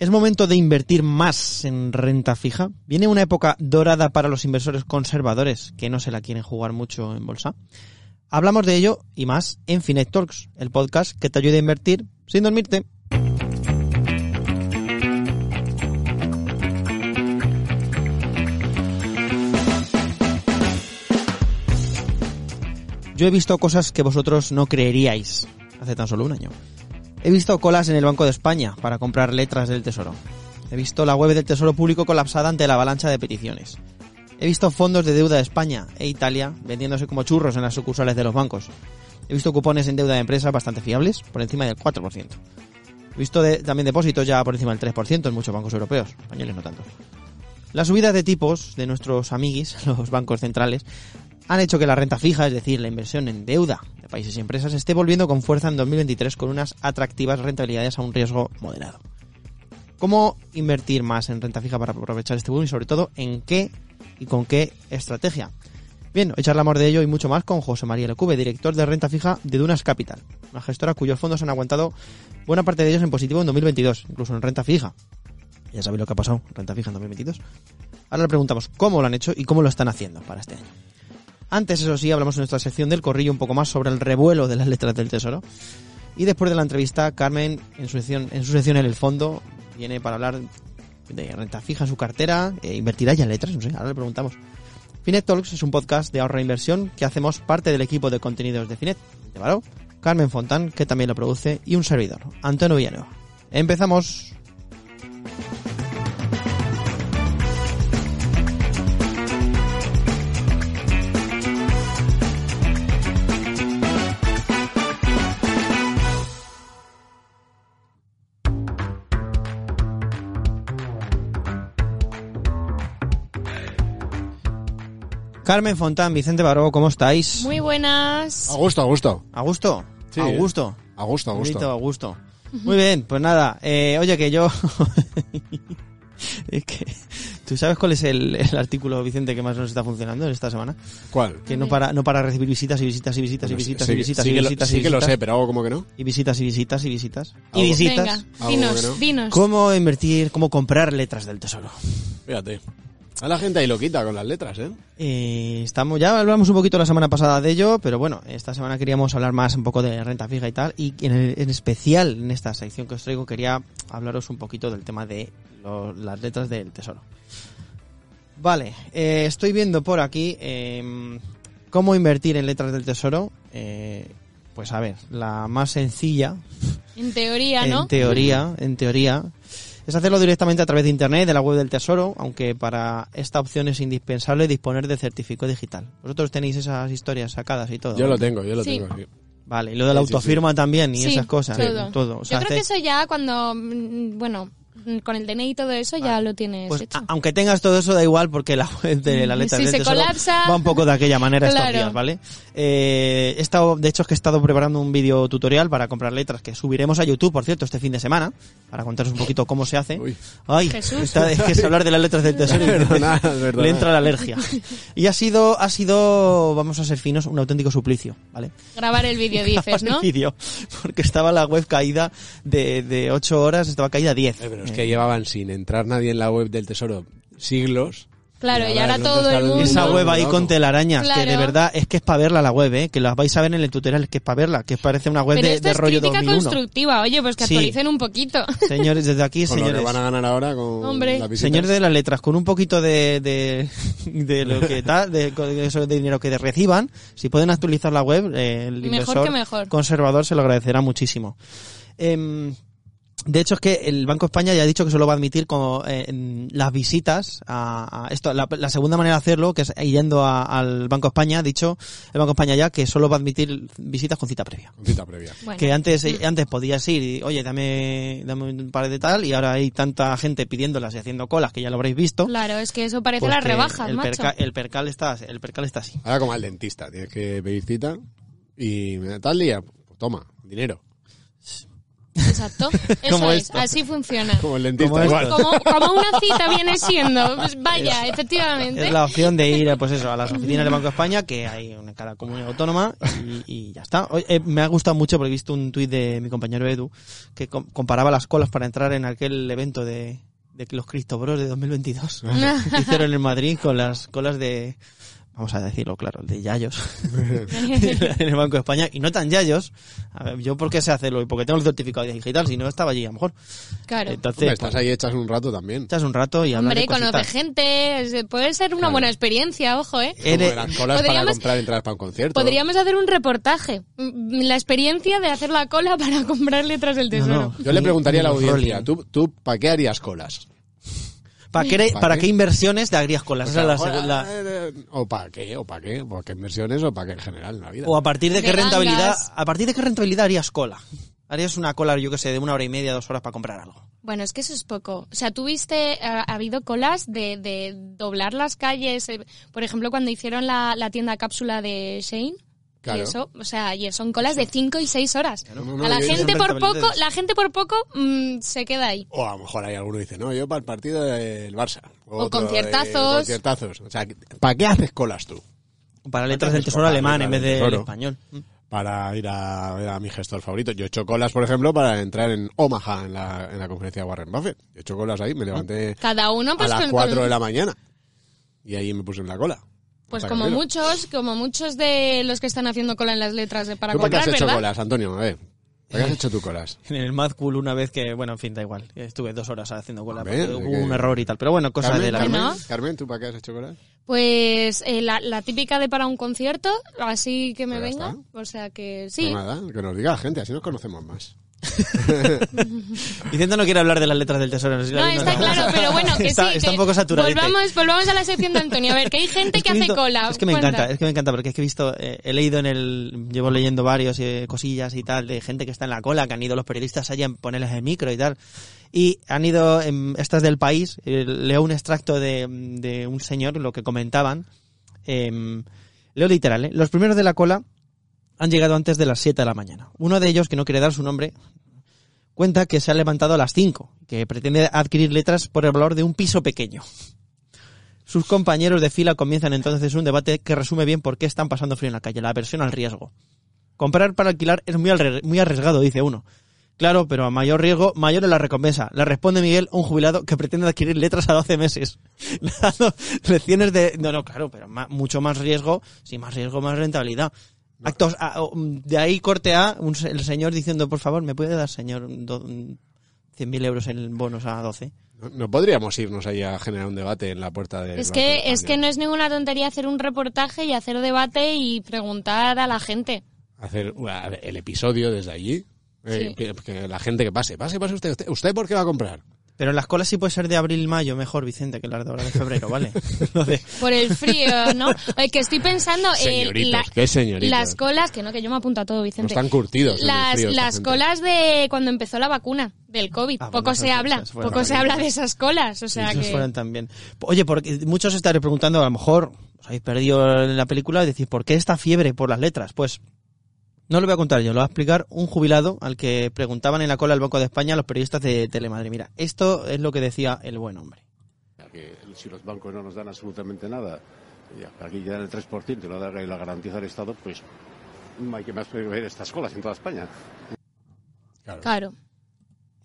¿Es momento de invertir más en renta fija? ¿Viene una época dorada para los inversores conservadores que no se la quieren jugar mucho en bolsa? Hablamos de ello y más en Finet Talks, el podcast que te ayuda a invertir sin dormirte. Yo he visto cosas que vosotros no creeríais hace tan solo un año. He visto colas en el Banco de España para comprar letras del Tesoro. He visto la web del Tesoro Público colapsada ante la avalancha de peticiones. He visto fondos de deuda de España e Italia vendiéndose como churros en las sucursales de los bancos. He visto cupones en deuda de empresas bastante fiables, por encima del 4%. He visto también depósitos ya por encima del 3% en muchos bancos europeos, españoles no tanto. Las subidas de tipos de nuestros amiguis, los bancos centrales, han hecho que la renta fija, es decir, la inversión en deuda de países y empresas, esté volviendo con fuerza en 2023 con unas atractivas rentabilidades a un riesgo moderado. ¿Cómo invertir más en renta fija para aprovechar este boom y sobre todo en qué y con qué estrategia? Bien, hoy charlamos de ello y mucho más con José María Lecube, director de renta fija de Dunas Capital, una gestora cuyos fondos han aguantado buena parte de ellos en positivo en 2022, incluso en renta fija. Ya sabéis lo que ha pasado en renta fija en 2022. Ahora le preguntamos cómo lo han hecho y cómo lo están haciendo para este año. Antes, eso sí, hablamos en nuestra sección del corrillo un poco más sobre el revuelo de las letras del tesoro. Y después de la entrevista, Carmen, en su sección en, su sección en el fondo, viene para hablar de renta fija en su cartera, e invertirá ya en letras, no sé, ahora le preguntamos. Finet Talks es un podcast de ahorro e inversión que hacemos parte del equipo de contenidos de Finet, de Baró, Carmen Fontán, que también lo produce, y un servidor, Antonio Villanueva. Empezamos. Carmen Fontán, Vicente Baró, ¿cómo estáis? Muy buenas. A gusto, a gusto. ¿A gusto? Sí, ¿A eh. gusto? A gusto, a Bonito, gusto. a gusto. Muy bien, pues nada. Eh, oye, que yo... es que... ¿Tú sabes cuál es el, el artículo, Vicente, que más nos está funcionando en esta semana? ¿Cuál? Que no para, no para recibir visitas y visitas y visitas y visitas sí, y visitas sí y que lo- visitas y sí que lo visitas. sé, pero hago como que no. Y visitas y visitas y visitas. Y visitas. Venga, dinos. ¿Cómo invertir, cómo comprar letras del tesoro? Fíjate. A la gente ahí lo quita con las letras, ¿eh? Eh, estamos, ya hablamos un poquito la semana pasada de ello, pero bueno, esta semana queríamos hablar más un poco de renta fija y tal, y en, el- en especial en esta sección que os traigo quería hablaros un poquito del tema de lo- las letras del tesoro. Vale, eh, estoy viendo por aquí em, cómo invertir en letras del tesoro. Eh, pues a ver, la más sencilla, En teoría, ¿no? en teoría, en teoría, es hacerlo directamente a través de internet, de la web del tesoro, aunque para esta opción es indispensable disponer de certificado digital. Vosotros tenéis esas historias sacadas y todo. Yo lo tengo, yo lo Sí. tengo. sí. Vale, y lo de la Sí, sí, autofirma también y Sí, esas cosas. todo. todo. O sea, Yo creo que eso ya cuando, mm, bueno, con el DNI y todo eso ya lo tienes pues, hecho. a- aunque tengas todo eso da igual porque la web de la letra Si del se tesoro colapsa- va un poco de aquella manera estos días, ¿vale? Eh, he estado, de hecho es que he estado preparando un vídeo tutorial para comprar letras que subiremos a YouTube, por cierto, este fin de semana, para contaros un poquito cómo se hace. Uy. Ay, Jesús. está- es que es hablar de las letras del tesoro y Perdona, perdona. le entra la alergia. Y ha sido, ha sido, vamos a ser finos, un auténtico suplicio, ¿vale? Grabar el vídeo, dices, ¿no? el vídeo, porque estaba la web caída de, de 8 horas, estaba caída 10. Eh, pero es que llevaban sin entrar nadie en la web del tesoro siglos. Claro, y Y ahora ahora todo el mundo... Esa web ahí con telarañas, que de Claro. verdad es que es para verla la web, ¿eh? que las vais a ver en el tutorial, que es para verla, que parece una web Pero de, esto de es rollo crítica 2001. constructiva, oye, pues que Sí. actualicen un poquito. Señores, desde aquí, Con lo señores. que van a ganar ahora con Hombre. Señores de las letras, con un poquito de, de, de lo que tal, de, de eso de dinero que reciban, si pueden actualizar la web, eh, el Mejor inversor que mejor. conservador se lo agradecerá muchísimo. Em, de hecho es que el Banco de España ya ha dicho que solo va a admitir como eh, en las visitas a, a esto la, la segunda manera de hacerlo que es yendo a- al Banco de España ha dicho el Banco de España ya que solo va a admitir visitas con cita previa Con cita previa. Bueno, que antes eh, antes podías ir y oye dame dame un par de tal y ahora hay tanta gente pidiéndolas y haciendo colas que ya lo habréis visto claro, es que eso parece pues las rebajas, el, macho. perca- el percal está el percal está así Ahora como al dentista, tienes que pedir cita y me da tal día, pues toma, dinero. Exacto. Eso Como es, esto. así funciona. Como el dentista, igual. Como, como una cita viene siendo. Pues vaya, efectivamente. Es la opción de ir, pues eso, a las oficinas del Banco de España, que hay en cada comunidad autónoma, y, y ya está. Eh, me ha gustado mucho porque he visto un tuit de mi compañero Edu, que com- comparaba las colas para entrar en aquel evento de, de los Cristo Bros de 2022. que hicieron en Madrid con las colas de, vamos a decirlo claro, de Yayos, en el Banco de España, y no tan Yayos. A ver, yo por qué sé hacerlo y porque tengo el certificado digital, si no estaba allí a lo mejor. Claro. Entonces, Hombre, pues, estás ahí echas un rato también. echas un rato y hablas Hombre, de conoce cositas. gente, puede ser una Claro. buena experiencia, ojo, ¿eh? Como Eres- de las colas para comprar entradas para un concierto. Podríamos hacer un reportaje. Mm, La experiencia de hacer la cola para comprar letras del tesoro. no. Yo le preguntaría a la audiencia. ¿tú, tú para qué harías colas? ¿Para qué, ¿Para ¿Para qué? qué inversiones te harías colas? O Esa es la eh, ¿O para qué? ¿O para qué? ¿Para qué inversiones o para qué en general en la vida? O a partir de qué rentabilidad, a partir de qué rentabilidad harías cola. Harías una cola, yo que sé, de una hora y media, dos horas para comprar algo. Bueno, es que eso es poco. O sea, tuviste, ha, ha habido colas de, de doblar las calles. eh, Por ejemplo, cuando hicieron la, la tienda cápsula de Shane. Claro. Y eso, o sea, y son colas de 5 y 6 horas. No, no, a la gente por poco, la gente por poco se queda ahí. O a lo mejor hay alguno que dice, no, yo para el partido del Barça. O Otro, conciertazos. eh, conciertazos. O sea, ¿para qué haces colas tú? Para letras del tesoro alemán en vez del tesoro. español. Mm. Para ir a ver a mi gestor favorito. Yo he hecho colas, por ejemplo, para entrar en Omaha en la, en la conferencia de Warren Buffett. Yo he hecho colas ahí, me levanté Cada uno, pues, a las con- 4 con- de la mañana. Y ahí me puse en la cola. Pues como muchos, como muchos de los que están haciendo cola en las letras de para ¿Tú para qué comprar, has hecho ¿verdad? colas, Antonio? A ver. ¿Para qué has hecho tú colas? En el Mad Cool una vez que, bueno, en fin, da igual. Estuve dos horas haciendo cola ver, porque ¿de hubo un error y tal. Pero bueno, cosas Carmen, de la Carmen, ¿No? Carmen, ¿tú para qué has hecho colas? Pues eh, la, la típica de para un concierto, así que me Pues venga. O sea que Pues sí. nada, que nos diga la gente, así nos conocemos más. Vicente no quiere hablar de las letras del tesoro. si la No, vi, está claro, pero bueno, que está, sí. Está que un poco saturado. Volvamos, volvamos a la sección de Antonio. A ver, que hay gente Es que, hace visto- cola. Es que me Cuenta. encanta, es que me encanta porque es que he visto, eh, he leído en el, llevo leyendo varios eh, cosillas y tal de gente que está en la cola, que han ido los periodistas allá a ponerles el micro y tal. Y han ido, en, estas del país, eh, leo un extracto de, de un señor, lo que comentaban. em, leo literal, ¿eh? Los primeros de la cola han llegado antes de las 7 de la mañana. Uno de ellos, que no quiere dar su nombre, cuenta que se ha levantado a las 5, que pretende adquirir letras por el valor de un piso pequeño. Sus compañeros de fila comienzan entonces un debate que resume bien por qué están pasando frío en la calle, la aversión al riesgo. Comprar para alquilar es muy, arriesgado, dice uno. Claro, pero a mayor riesgo, mayor es la recompensa. Le responde Miguel, un jubilado que pretende adquirir letras a 12 meses. Le lecciones de... No, no, claro, pero mucho más riesgo. Si más riesgo, más rentabilidad. Actos a- o, mm, de ahí corte A, un el señor diciendo, por favor, ¿me puede dar, señor, do- mm, 100.000 euros en bonos a 12? No, no podríamos irnos ahí a generar un debate en la puerta de. Es que, es que no es ninguna tontería hacer un reportaje y hacer debate y preguntar a la gente. Hacer uh, el episodio desde allí. Eh, Sí. que, que la gente que pase, pase, pase usted, usted. ¿Usted por qué va a comprar? Pero las colas sí puede ser de abril-mayo mejor, Vicente, que las de ahora de febrero, ¿vale? De- Por el frío, ¿no? Eh, que estoy pensando en señoritos. las colas, que no, que yo me apunto a todo, No Vicente. están curtidos. en el las frío las colas de cuando empezó la vacuna del COVID. Ah, poco bueno, se habla, poco se habla de esas colas. O sea Esos que... fueron también. Oye, porque muchos estaréis preguntando, a lo mejor os habéis perdido en la película y decís, ¿por qué esta fiebre por las letras? Pues no lo voy a contar yo, lo va a explicar un jubilado al que preguntaban en la cola del Banco de España los periodistas de Telemadrid. Mira, esto es lo que decía el buen hombre. que si los bancos no nos dan absolutamente nada, y aquí ya dan el 3% y lo da la garantiza el Estado, pues no hay que más ver estas colas en toda España. Claro. Claro.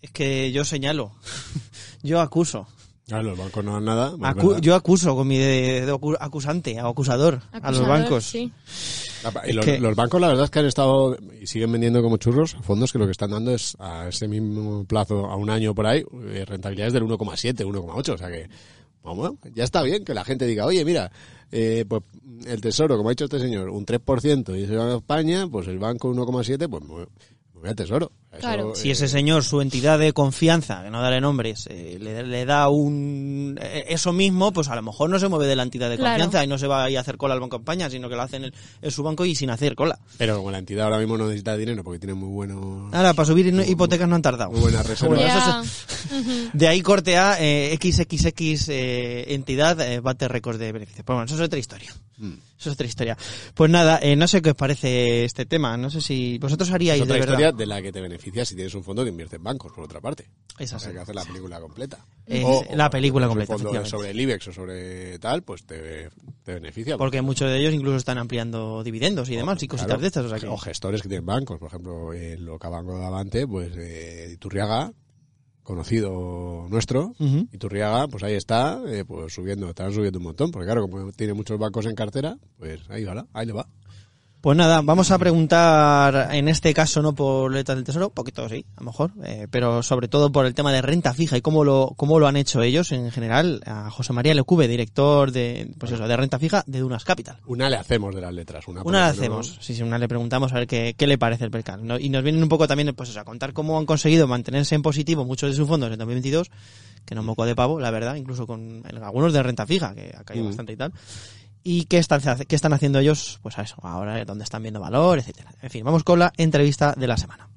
Es que yo señalo, yo acuso, Claro, los bancos no dan nada. pues Acu- verdad. yo acuso con mi dedo acu- acusante, o acusador, a los Acusador, bancos. sí. Y los, que- los bancos, la verdad es que han estado y siguen vendiendo como churros fondos que lo que están dando es a ese mismo plazo, a un año por ahí, eh, rentabilidades del 1,7, 1,8. O sea que, vamos, ya está bien que la gente diga, oye, mira, eh, pues el tesoro, como ha dicho este señor, un 3% y se va a España, pues el banco 1,7, pues muy, muy al tesoro. Eso. Si eh, ese señor, su entidad de confianza, que no daré nombres, eh, le, le da un eh, eso mismo, pues a lo mejor no se mueve de la entidad de Claro. confianza y no se va a ir a hacer cola al Banco de España, sino que lo hace en, el- en su banco y sin hacer cola. Pero como la entidad ahora mismo no necesita dinero porque tiene muy bueno, Ahora, para subir hipotecas no han tardado. muy buenas reservas. De ahí corte a eh, XXX eh, entidad eh, bate récords de beneficios. Pero bueno, eso es otra historia. Mm. Eso es otra historia. Pues nada, eh, no sé qué os parece este tema. No sé si vosotros haríais Es otra de historia verdad. de la que te beneficia. beneficia si tienes un fondo que invierte en bancos, por otra parte. O hay que hacer la película completa. Es O- la o película un completa, fondo efectivamente. sobre el IBEX o sobre tal, pues te, te beneficia. Porque muchos de ellos incluso están ampliando dividendos y demás y cositas Claro. de estas. O sea que... O gestores que tienen bancos, por ejemplo, en lo que Banco de Avante, pues eh, Iturriaga, conocido nuestro, Ujú. Iturriaga, pues ahí está, eh, pues subiendo, están subiendo un montón, porque claro, como tiene muchos bancos en cartera, pues ahí va, ahí le va. Pues nada, vamos a preguntar en este caso no por letras del tesoro, poquito sí, a lo mejor, eh, pero sobre todo por el tema de renta fija y cómo lo cómo lo han hecho ellos en general a José María Lecube, director de pues eso, de renta fija de Dunas Capital. Una le hacemos de las letras, una, Una menos, hacemos, sí, sí, una le preguntamos a ver qué, qué le parece el percal. ¿no? Y nos vienen un poco también pues eso, a contar cómo han conseguido mantenerse en positivo muchos de sus fondos en 2022, que no moco de pavo, la verdad, incluso con algunos de renta fija, que ha caído Mm. bastante y tal. Y qué están, qué están haciendo ellos, pues a eso, ahora dónde están viendo valor, etcétera. En fin, vamos con la entrevista de la semana.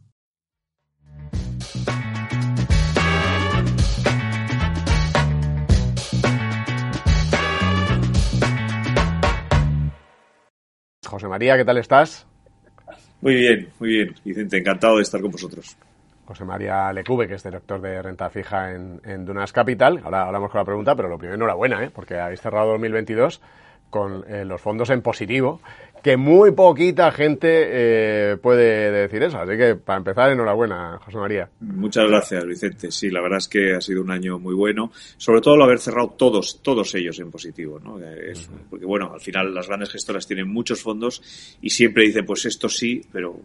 José María, ¿qué tal estás? Muy bien, muy bien. Vicente, encantado de estar con vosotros. José María Lecube, que es director de renta fija en, en Dunas Capital. Ahora hablamos con la pregunta, pero lo primero, enhorabuena, ¿eh? porque habéis cerrado 2022 con eh, los fondos en positivo, que muy poquita gente eh, puede decir eso. Así que, para empezar, enhorabuena, José María. Muchas gracias, Vicente. Sí, la verdad es que ha sido un año muy bueno. Sobre todo el haber cerrado todos, todos ellos en positivo, ¿no? Eh, Es- porque bueno, al final las grandes gestoras tienen muchos fondos y siempre dicen, pues esto sí, pero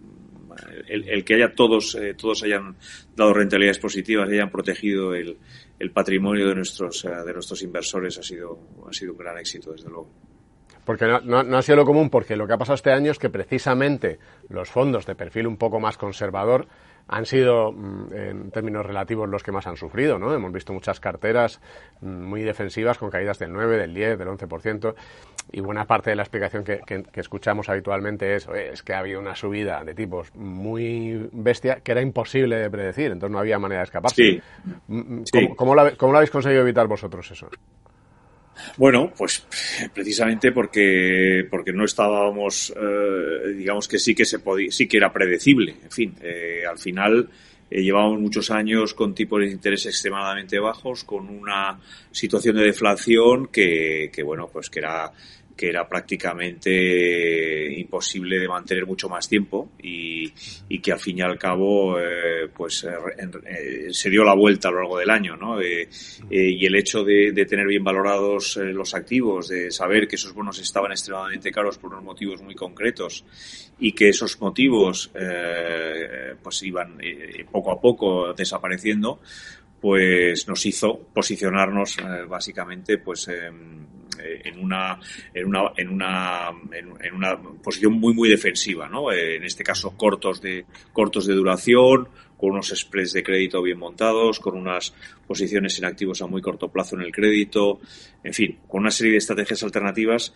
el, el que haya todos, eh, todos hayan dado rentabilidades positivas y hayan protegido el, el patrimonio de nuestros, eh, de nuestros inversores ha sido, ha sido un gran éxito, desde luego. Porque no, no- no ha sido lo común, porque lo que ha pasado este año es que precisamente los fondos de perfil un poco más conservador han sido, mm, en términos relativos, los que más han sufrido, ¿no? Hemos visto muchas carteras mm, muy defensivas con caídas del 9, del 10, del 11%, y buena parte de la explicación que, que- que escuchamos habitualmente es, "Oye, es que ha habido una subida de tipos muy bestia que era imposible de predecir, entonces no había manera de escaparse. Sí. Mm, Sí. ¿Cómo, cómo lo, habe- cómo lo habéis conseguido evitar vosotros eso? Bueno, pues precisamente porque porque no estábamos, eh, digamos que sí que se podía, sí que era predecible. En fin, eh, al final eh, llevamos muchos años con tipos de interés extremadamente bajos, con una situación de deflación que, que bueno, pues que era que era prácticamente imposible de mantener mucho más tiempo y, que al fin y al cabo eh, pues eh, eh, se dio la vuelta a lo largo del año ¿no? Y el hecho de, de tener bien valorados los activos de saber que esos bonos estaban extremadamente caros por unos motivos muy concretos y que esos motivos pues iban poco a poco desapareciendo pues nos hizo posicionarnos eh, básicamente pues em, eh, en una en una en una en, una posición muy muy defensiva no Eh, en este caso cortos de cortos de duración con unos spreads de crédito bien montados con unas posiciones en activos a muy corto plazo en el crédito en fin con una serie de estrategias alternativas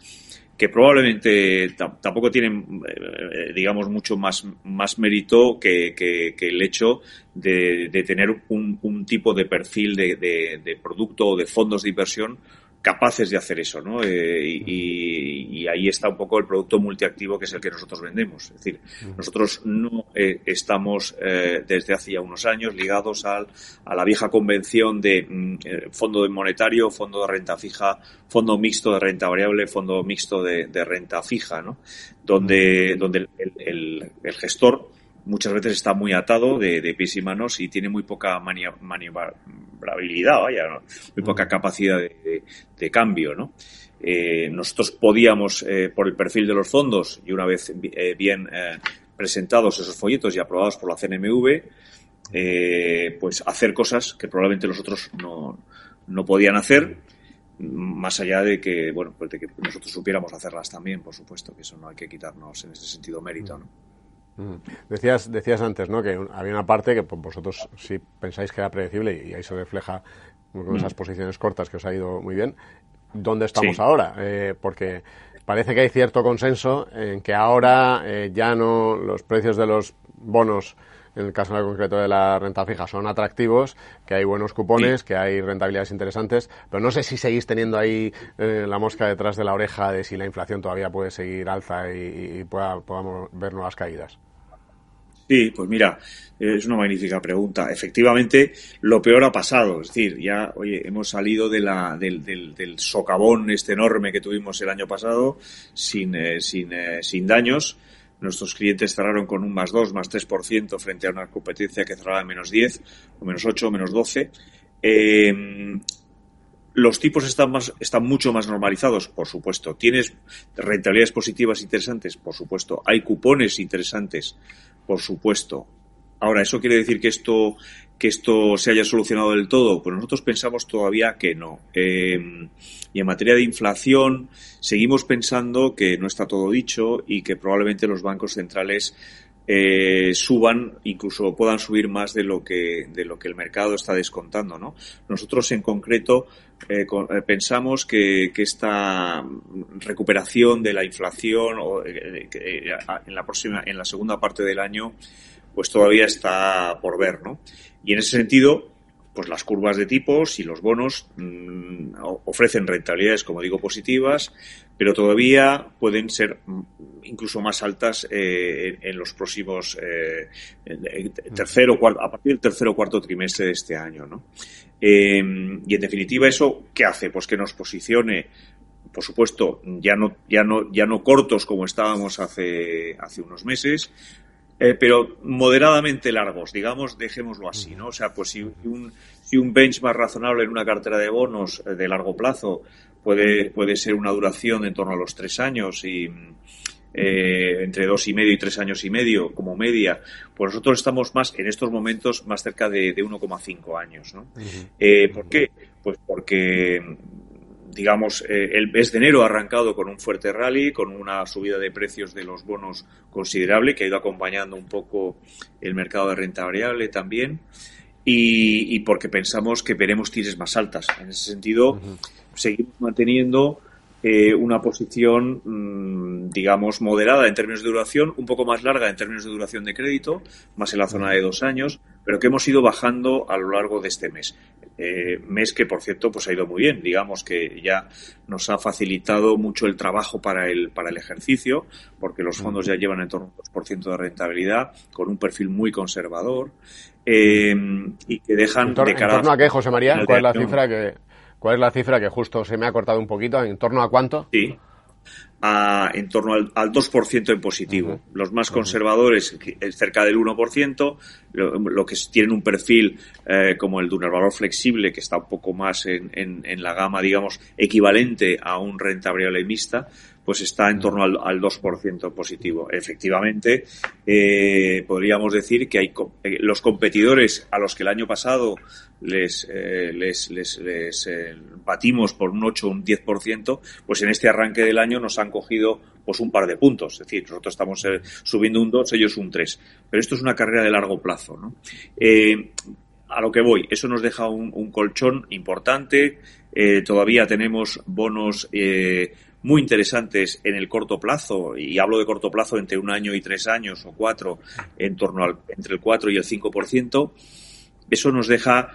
que probablemente tam- tampoco tienen, eh, digamos, mucho más, más mérito que, que- el hecho de, de tener un, un tipo de perfil de- de producto o de fondos de inversión capaces de hacer eso, ¿no? Eh, y, ahí está un poco el producto multiactivo que es el que nosotros vendemos. Es decir, nosotros no eh, estamos eh, desde hace ya unos años ligados al, a la vieja convención de mm, fondo de monetario, fondo de renta fija, fondo mixto de renta variable, fondo mixto de, de renta fija, ¿no? Donde, donde el, el- el gestor muchas veces está muy atado de, de pies y manos y tiene muy poca mania- maniobrabilidad, vaya, ¿no? muy poca capacidad de, de- de cambio, ¿no? Eh, nosotros podíamos, eh, por el perfil de los fondos y una vez eh, bien eh, presentados esos folletos y aprobados por la CNMV, eh, pues hacer cosas que probablemente los otros no, no podían hacer, más allá de que, bueno, pues de que nosotros supiéramos hacerlas también, por supuesto, que eso no hay que quitarnos en ese sentido mérito, ¿no? Mm. Decías, decías antes, ¿no? Que había una parte que pues, vosotros sí pensáis que era predecible y ahí se refleja con esas posiciones cortas que os ha ido muy bien. ¿Dónde estamos Sí. ahora? Eh, porque parece que hay cierto consenso en que ahora eh, ya no los precios de los bonos, en el caso en concreto de la renta fija, son atractivos, que hay buenos cupones, que hay rentabilidades interesantes, pero no sé si seguís teniendo ahí eh, la mosca detrás de la oreja de si la inflación todavía puede seguir alza y, y pueda- podamos ver nuevas caídas. Sí, pues mira, es una magnífica pregunta. Efectivamente, lo peor ha pasado. Es decir, ya, oye, hemos salido de la, del, del, del socavón este enorme que tuvimos el año pasado sin, eh, sin, eh, sin daños. Nuestros clientes cerraron con un más 2, más 3% frente a una competencia que cerraba en menos 10, o menos 8, o menos 12. Eh, los tipos están, más, están mucho más normalizados, por supuesto. Tienes rentabilidades positivas interesantes, por supuesto. Hay cupones interesantes, por supuesto. Ahora, ¿eso quiere decir que esto, que esto se haya solucionado del todo? Pues nosotros pensamos todavía que no. Eh, y en materia de inflación, seguimos pensando que no está todo dicho y que probablemente los bancos centrales eh, suban, incluso puedan subir más de lo que de lo que el mercado está descontando, ¿no? Nosotros en concreto eh, eh, pensamos que, que, esta recuperación de la inflación o, eh, en la próxima en la segunda parte del año pues todavía está por ver, ¿no? Y en ese sentido, pues las curvas de tipos y los bonos mmm, ofrecen rentabilidades, como digo, positivas, pero todavía pueden ser incluso más altas eh, en, los próximos eh, tercero, cuarto, a partir del tercer o cuarto trimestre de este año. Eh, y en definitiva, eso ¿qué hace? Pues que nos posicione por supuesto, ya no, ya no, ya no cortos como estábamos hace, hace unos meses, eh, pero moderadamente largos, digamos, dejémoslo así, ¿no? O sea, pues si un, si un benchmark razonable en una cartera de bonos de largo plazo puede, puede ser una duración en torno a los tres años y eh, entre dos y medio y tres años y medio como media, pues nosotros estamos más en estos momentos más cerca de, de 1,5 años, ¿no? Uh -huh. eh, ¿Por qué? Pues porque digamos, eh, el mes de enero ha arrancado con un fuerte rally, con una subida de precios de los bonos considerable, que ha ido acompañando un poco el mercado de renta variable también, y, y porque pensamos que veremos tires más altas. En ese sentido, uh -huh. seguimos manteniendo eh, una posición, mmm, digamos, moderada en términos de duración, un poco más larga en términos de duración de crédito, más en la zona de dos años, pero que hemos ido bajando a lo largo de este mes. Eh, mes que, por cierto, pues ha ido muy bien. Digamos que ya nos ha facilitado mucho el trabajo para el, para el ejercicio, porque los fondos ya llevan en torno a un 2% de rentabilidad, con un perfil muy conservador, eh, y que dejan ¿En, tor de cara... ¿En torno a qué, José María? ¿Cuál es la cifra que, ¿Cuál es la cifra que justo se me ha cortado un poquito? ¿En torno a cuánto? Sí. A, en torno al, al 2% en positivo. Uh -huh. Los más conservadores, cerca del 1%, lo, lo que tienen un perfil eh, como el de un valor flexible, que está un poco más en, en, en, la gama, digamos, equivalente a un renta variable mixta, pues está en torno al, al 2% positivo. Efectivamente, eh, podríamos decir que hay eh, los competidores a los que el año pasado les, eh, les, les, les eh, batimos por un 8 o un 10%, pues en este arranque del año nos han cogido pues un par de puntos. Es decir, nosotros estamos eh, subiendo un 2, ellos un 3. Pero esto es una carrera de largo plazo. ¿no? Eh, a lo que voy, eso nos deja un, un colchón importante. Eh, todavía tenemos bonos muy interesantes en el corto plazo, y hablo de corto plazo entre un año y tres años o cuatro, en torno al, entre el 4 y el 5%. Eso nos deja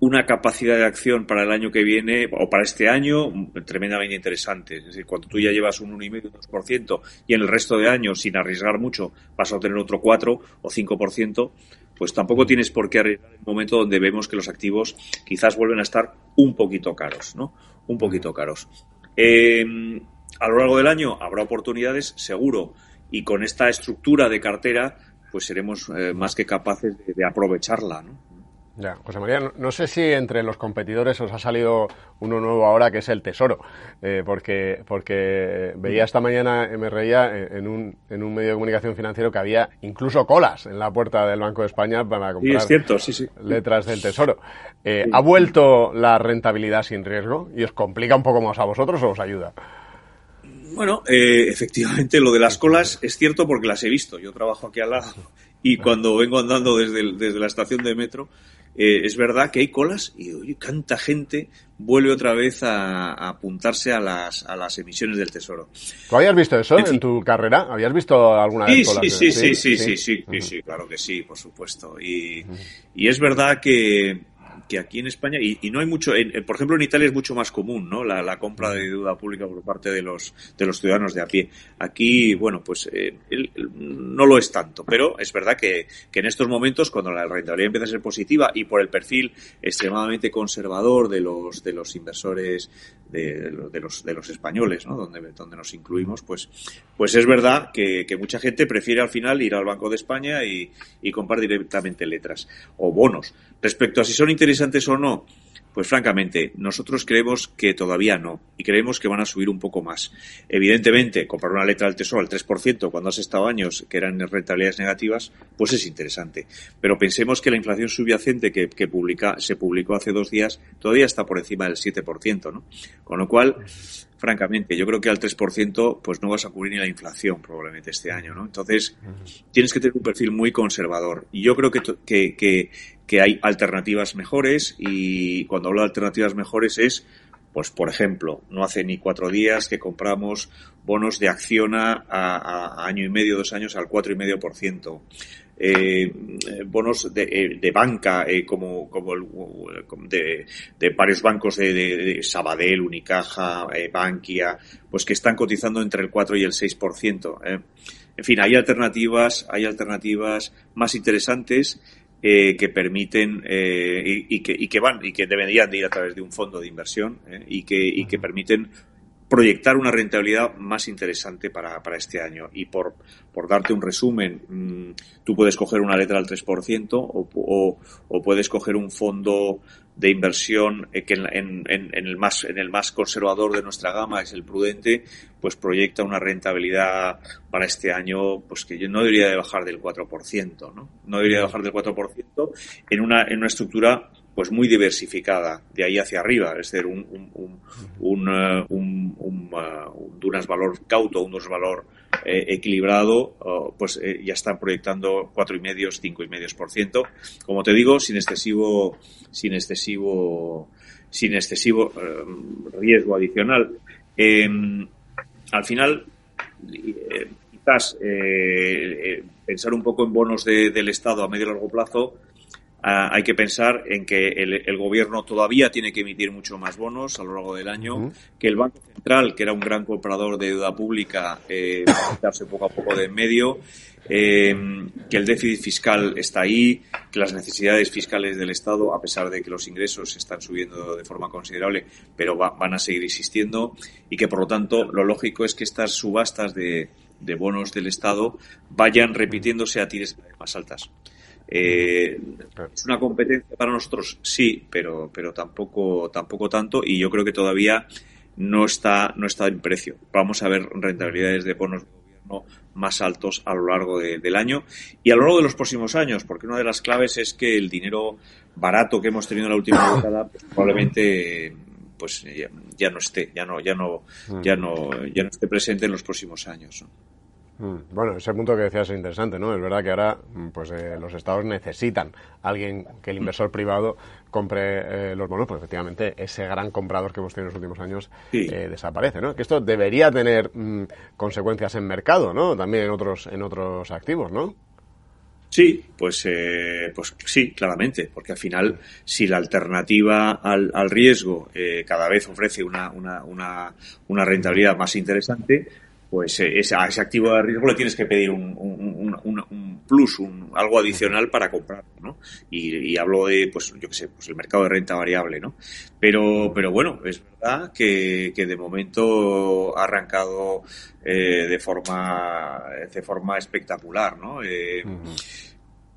una capacidad de acción para el año que viene o para este año tremendamente interesante. Es decir, cuando tú ya llevas un 1,5-2% y en el resto de años, sin arriesgar mucho, vas a obtener otro 4 o 5%, pues tampoco tienes por qué arriesgar en un momento donde vemos que los activos quizás vuelven a estar un poquito caros, ¿no? Un poquito caros. Eh, a lo largo del año habrá oportunidades, seguro, y con esta estructura de cartera, pues seremos eh, más que capaces de, de aprovecharla, ¿no? Ya, José María, no, no, sé si entre los competidores os ha salido uno nuevo ahora que es el Tesoro, eh, porque, porque veía esta mañana, me reía en un, en un medio de comunicación financiero que había incluso colas en la puerta del Banco de España para comprar sí, es cierto, sí, sí. letras del Tesoro. Eh, ¿Ha vuelto la rentabilidad sin riesgo y os complica un poco más a vosotros o os ayuda? Bueno, eh, efectivamente lo de las colas es cierto porque las he visto. Yo trabajo aquí al lado y cuando vengo andando desde, el, desde la estación de metro, eh, es verdad que hay colas y oye, tanta gente vuelve otra vez a, apuntarse a las, a las, emisiones del Tesoro. ¿Tú habías visto eso en, tu carrera? ¿Habías visto alguna vez colas? Sí, sí, sí, sí, sí, sí, sí, claro que sí, por supuesto. Y es verdad que, que aquí en España, y, no hay mucho, por ejemplo en Italia es mucho más común, ¿no? La, compra de deuda pública por parte de los, de los ciudadanos de a pie. Aquí, bueno, pues eh, no lo es tanto, pero es verdad que, que en estos momentos, cuando la rentabilidad empieza a ser positiva y por el perfil extremadamente conservador de los, de los inversores de, de los, de los españoles, ¿no? Donde, donde nos incluimos, pues, pues es verdad que, que mucha gente prefiere al final ir al Banco de España y, y comprar directamente letras o bonos. Respecto a si son interesantes o no, pues francamente, nosotros creemos que todavía no y creemos que van a subir un poco más. Evidentemente, comprar una letra del Tesoro al 3% cuando has estado años que eran rentabilidades negativas, pues es interesante. Pero pensemos que la inflación subyacente que, que publica, se publicó hace dos días todavía está por encima del 7%, ¿no? Con lo cual, francamente, yo creo que al 3% pues no vas a cubrir ni la inflación probablemente este año, ¿no? Entonces, tienes que tener un perfil muy conservador. Y yo creo que, que, que que hay alternativas mejores y cuando hablo de alternativas mejores es, pues por ejemplo, no hace ni cuatro días que compramos bonos de acción a, año y medio, dos años al cuatro y medio por ciento. Eh, bonos de, eh, de banca eh, como, como, de, de, varios bancos de, de Sabadell, Unicaja, Bankia, pues que están cotizando entre el 4 y el 6%. En fin, hay alternativas, hay alternativas más interesantes eh, que permiten eh, y, que, y, que, van y que deberían de ir a través de un fondo de inversión eh, y, que, y que permiten proyectar una rentabilidad más interesante para, para este año. Y por, por darte un resumen, mmm, tú puedes coger una letra al 3% o, o, o puedes coger un fondo de inversión eh, que en, en, en, el más, en el más conservador de nuestra gama es el prudente, pues proyecta una rentabilidad para este año pues que no debería de bajar del 4%, ¿no? No debería de bajar del 4% en una, en una estructura pues muy diversificada de ahí hacia arriba, es decir, un, un, un, un, uh, un, un, uh, un Dunas valor cauto, un Dunas valor eh, equilibrado, uh, pues eh, ya están proyectando cuatro y medios, cinco y medios por ciento. Como te digo, sin excesivo, sin excesivo, sin excesivo eh, riesgo adicional. Em, al final, eh, quizás eh, pensar un poco en bonos de, del Estado a medio y largo plazo Uh, hay que pensar en que el, el, gobierno todavía tiene que emitir mucho más bonos a lo largo del año, uh -huh. que el Banco Central, que era un gran comprador de deuda pública, eh, va a quitarse poco a poco de en medio, eh, que el déficit fiscal está ahí, que las necesidades fiscales del Estado, a pesar de que los ingresos están subiendo de forma considerable, pero va, van a seguir existiendo y que, por lo tanto, lo lógico es que estas subastas de, de bonos del Estado vayan repitiéndose a tires más altas. Eh, ¿Es una competencia para nosotros? Sí, pero, pero tampoco, tampoco tanto y yo creo que todavía no está, no está en precio. Vamos a ver rentabilidades de bonos de gobierno más altos a lo largo de, del año y a lo largo de los próximos años, porque una de las claves es que el dinero barato que hemos tenido en la última década pues, probablemente pues ya, ya, no esté, ya no, ya no, ya no, ya no esté presente en los próximos años. ¿no? Mm, bueno, ese punto que decías es interesante, ¿no? Es verdad que ahora mm, pues eh, los estados necesitan alguien que el inversor privado compre eh, los bonos, pues efectivamente ese gran comprador que hemos tenido en los últimos años sí. eh, desaparece, ¿no? Que esto debería tener consecuencias en mercado, ¿no? También en otros en otros activos, ¿no? Sí, pues, eh, pues sí, claramente, porque al final, si la alternativa al, al riesgo eh, cada vez ofrece una, una, una, una rentabilidad más interesante, pues eh, ese, activo de riesgo le tienes que pedir un, un, un, un plus, algo adicional para comprarlo, ¿no? Y, hablo de, pues, yo qué sé, pues el mercado de renta variable, ¿no? Pero, pero bueno, es verdad que, que de momento ha arrancado eh, de forma, de forma espectacular, ¿no? Eh.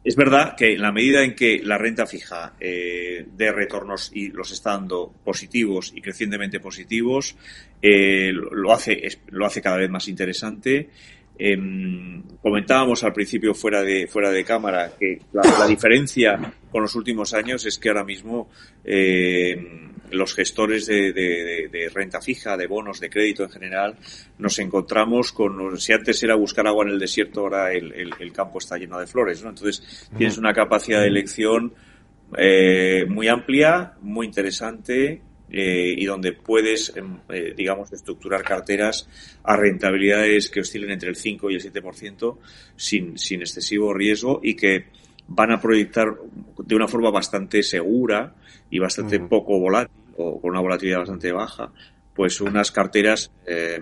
Es verdad que en la medida en que la renta fija eh, dé retornos y los está dando positivos y crecientemente positivos, eh, lo, hace, lo hace cada vez más interesante. Eh, comentábamos al principio fuera de, fuera de cámara que la, la, diferencia con los últimos años es que ahora mismo eh, los gestores de, de, de, renta fija, de bonos, de crédito en general, nos encontramos con, si antes era buscar agua en el desierto, ahora el, el, el campo está lleno de flores, ¿no? Entonces tienes una capacidad de elección eh, muy amplia, muy interesante, eh, y donde puedes, eh, digamos, estructurar carteras a rentabilidades que oscilen entre el 5 y el 7% sin, sin excesivo riesgo y que van a proyectar de una forma bastante segura y bastante poco volátil o con una volatilidad bastante baja, pues unas carteras eh,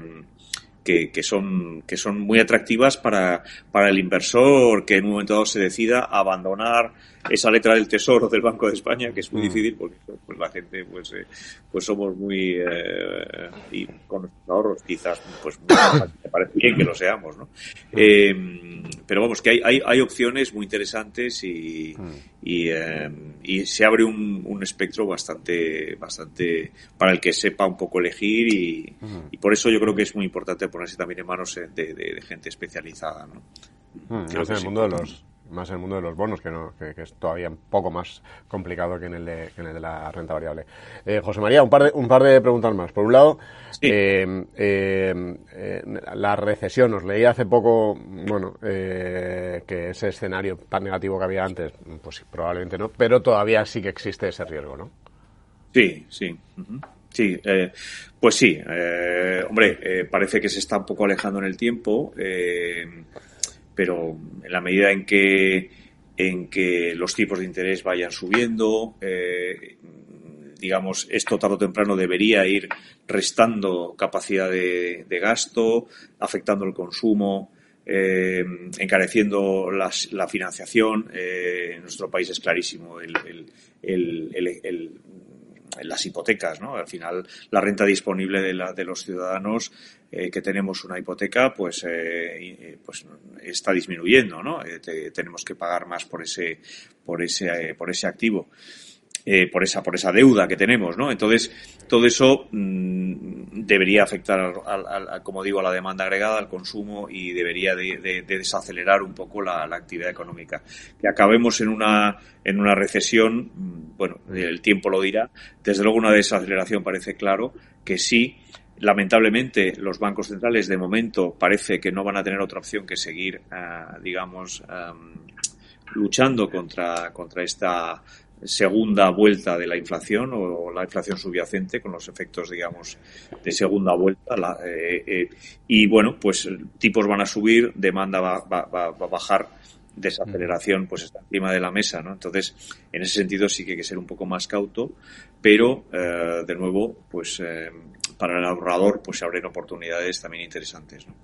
que, que, son, que son muy atractivas para, para el inversor que en un momento dado se decida abandonar esa letra del tesoro del Banco de España, que es muy mm. difícil porque pues, la gente pues, eh, pues somos muy eh, y con nuestros ahorros quizás pues me parece bien que lo seamos, ¿no? Eh, pero vamos, que hay, hay, hay, opciones muy interesantes y, mm. y, y se abre un, un, espectro bastante, bastante para el que sepa un poco elegir y, mm. y, por eso yo creo que es muy importante ponerse también en manos de, de, de gente especializada, ¿no? en el mundo de los más en el mundo de los bonos, que, no, que, es todavía un poco más complicado que en el de, en el de la renta variable. Eh, José María, un par, de, un par de preguntas más. Por un lado, eh, eh, la recesión, os leí hace poco, bueno, que ese escenario tan negativo que había antes, pues probablemente no, pero todavía sí que existe ese riesgo, ¿no? Sí, sí. Sí, pues sí. hombre, parece que se está un poco alejando en el tiempo pero en la medida en que, en que los tipos de interés vayan subiendo, eh, digamos, esto tarde o temprano debería ir restando capacidad de, gasto, afectando el consumo, eh, encareciendo la financiación. Eh, en nuestro país es clarísimo las hipotecas, ¿no? Al final, la renta disponible de los ciudadanos eh, que tenemos una hipoteca, pues, eh, pues está disminuyendo, ¿no? Eh, tenemos que pagar más por ese, por ese, por ese activo. Eh, por esa por esa deuda que tenemos, ¿no? Entonces todo eso mmm, debería afectar, como digo, a la demanda agregada, al consumo y debería de, de, de desacelerar un poco la, la, actividad económica. Que acabemos en una en una recesión, mm, bueno, el tiempo lo dirá. Desde luego una desaceleración parece claro que sí. Lamentablemente, los bancos centrales de momento parece que no van a tener otra opción que seguir, uh, digamos, luchando contra, contra esta segunda vuelta de la inflación o la inflación subyacente con los efectos, digamos, de segunda vuelta. Eh, eh, y bueno, pues tipos van a subir, demanda va, va, va, a bajar, desaceleración pues está encima de la mesa, ¿no? Entonces, en ese sentido sí que hay que ser un poco más cauto, pero eh, de nuevo, pues eh, para el ahorrador pues se abren oportunidades también interesantes, ¿no?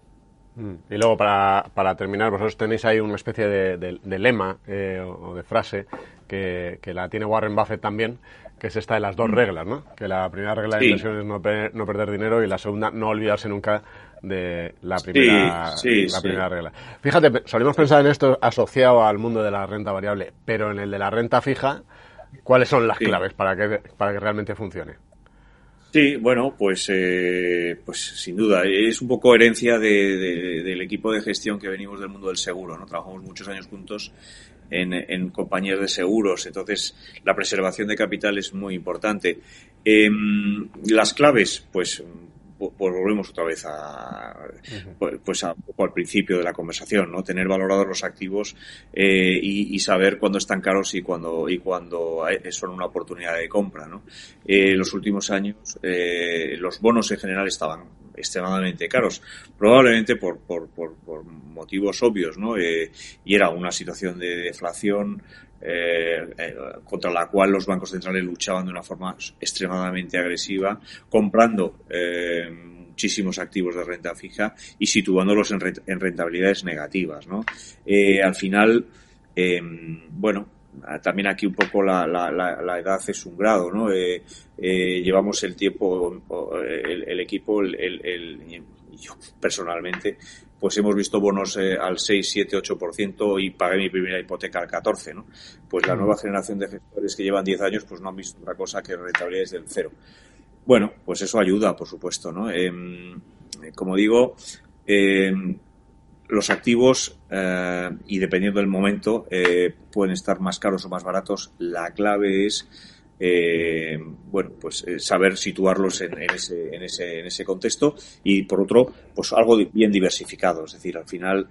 Mm. Y luego, para, para terminar, vosotros tenéis ahí una especie de, de, de lema eh, o de frase que, que, la tiene Warren Buffett también, que es esta de las dos mm. reglas, ¿no? Que la primera regla de sí. inversión es no, pe no, perder dinero y la segunda, no olvidarse nunca de la primera, sí, sí, la primera regla. Fíjate, solemos pensar en esto asociado al mundo de la renta variable, pero en el de la renta fija, ¿cuáles son las claves para que, para que realmente funcione? Sí, bueno, pues, eh, pues sin duda, es un poco herencia de, de, del equipo de gestión que venimos del mundo del seguro, ¿no? Trabajamos muchos años juntos en, en compañías de seguros, entonces la preservación de capital es muy importante. Eh, las claves, pues pues volvemos otra vez a, pues a, un poco al principio de la conversación, ¿no? Tener valorados los activos eh, y, y, saber cuándo están caros y cuándo y cuando son una oportunidad de compra, ¿no? Eh, los últimos años eh, los bonos en general estaban extremadamente caros, probablemente por, por, por, por motivos obvios, ¿no? Eh, y era una situación de deflación eh, eh, contra la cual los bancos centrales luchaban de una forma extremadamente agresiva, comprando eh, muchísimos activos de renta fija y situándolos en, en rentabilidades negativas. ¿no? Eh, al final, eh, bueno, también aquí un poco la, la, la, la, edad es un grado, ¿no? Eh, llevamos el tiempo, el, el equipo, el, el, el, yo personalmente, pues hemos visto bonos eh, al 6, 7, 8% y pagué mi primera hipoteca al 14, ¿no? Pues la nueva generación de gestores que llevan 10 años pues no han visto otra cosa que rentabilidades del cero. Bueno, pues eso ayuda, por supuesto, ¿no? Eh, como digo, eh, los activos, eh, y dependiendo del momento, pueden estar más caros o más baratos. La clave es eh, bueno, pues eh, saber situarlos en, en, ese, en, ese, en ese contexto y por otro, pues algo bien diversificado. Es decir, al final,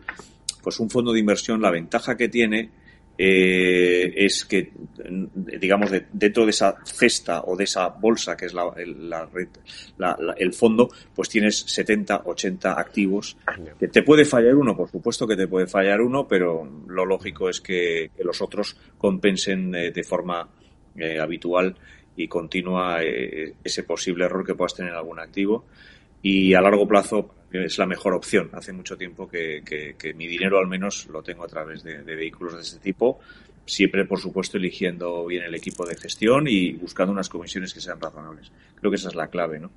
pues un fondo de inversión, la ventaja que tiene eh, es que, digamos, de- dentro de esa cesta o de esa bolsa que es la, el, la red- la- la- el fondo, pues tienes 70, 80 activos. Que te puede fallar uno, por supuesto que te puede fallar uno, pero lo lógico es que, que los otros compensen eh, de forma eh, habitual y continua eh, ese posible error que puedas tener en algún activo. Y a largo plazo es la mejor opción. Hace mucho tiempo que, que- que mi dinero al menos lo tengo a través de, de vehículos de este tipo, siempre por supuesto eligiendo bien el equipo de gestión y buscando unas comisiones que sean razonables. Creo que esa es la clave, ¿no?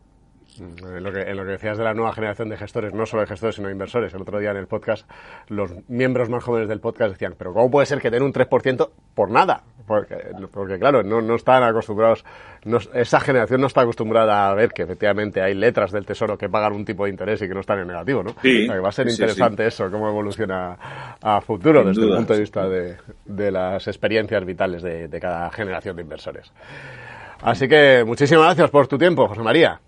En lo, que, en lo que decías de la nueva generación de gestores, no solo de gestores, sino de inversores. El otro día en el podcast, los miembros más jóvenes del podcast decían, pero ¿cómo puede ser que den un 3% por nada? Porque, porque claro, no, no están acostumbrados, no- esa generación no está acostumbrada a ver que efectivamente hay letras del tesoro que pagan un tipo de interés y que no están en negativo, ¿no? Sí, O sea, que va a ser sí, sí, interesante eso, cómo evoluciona a futuro Sin desde duda, el punto de vista de, de las experiencias vitales de, de cada generación de inversores. Así que muchísimas gracias por tu tiempo, José María.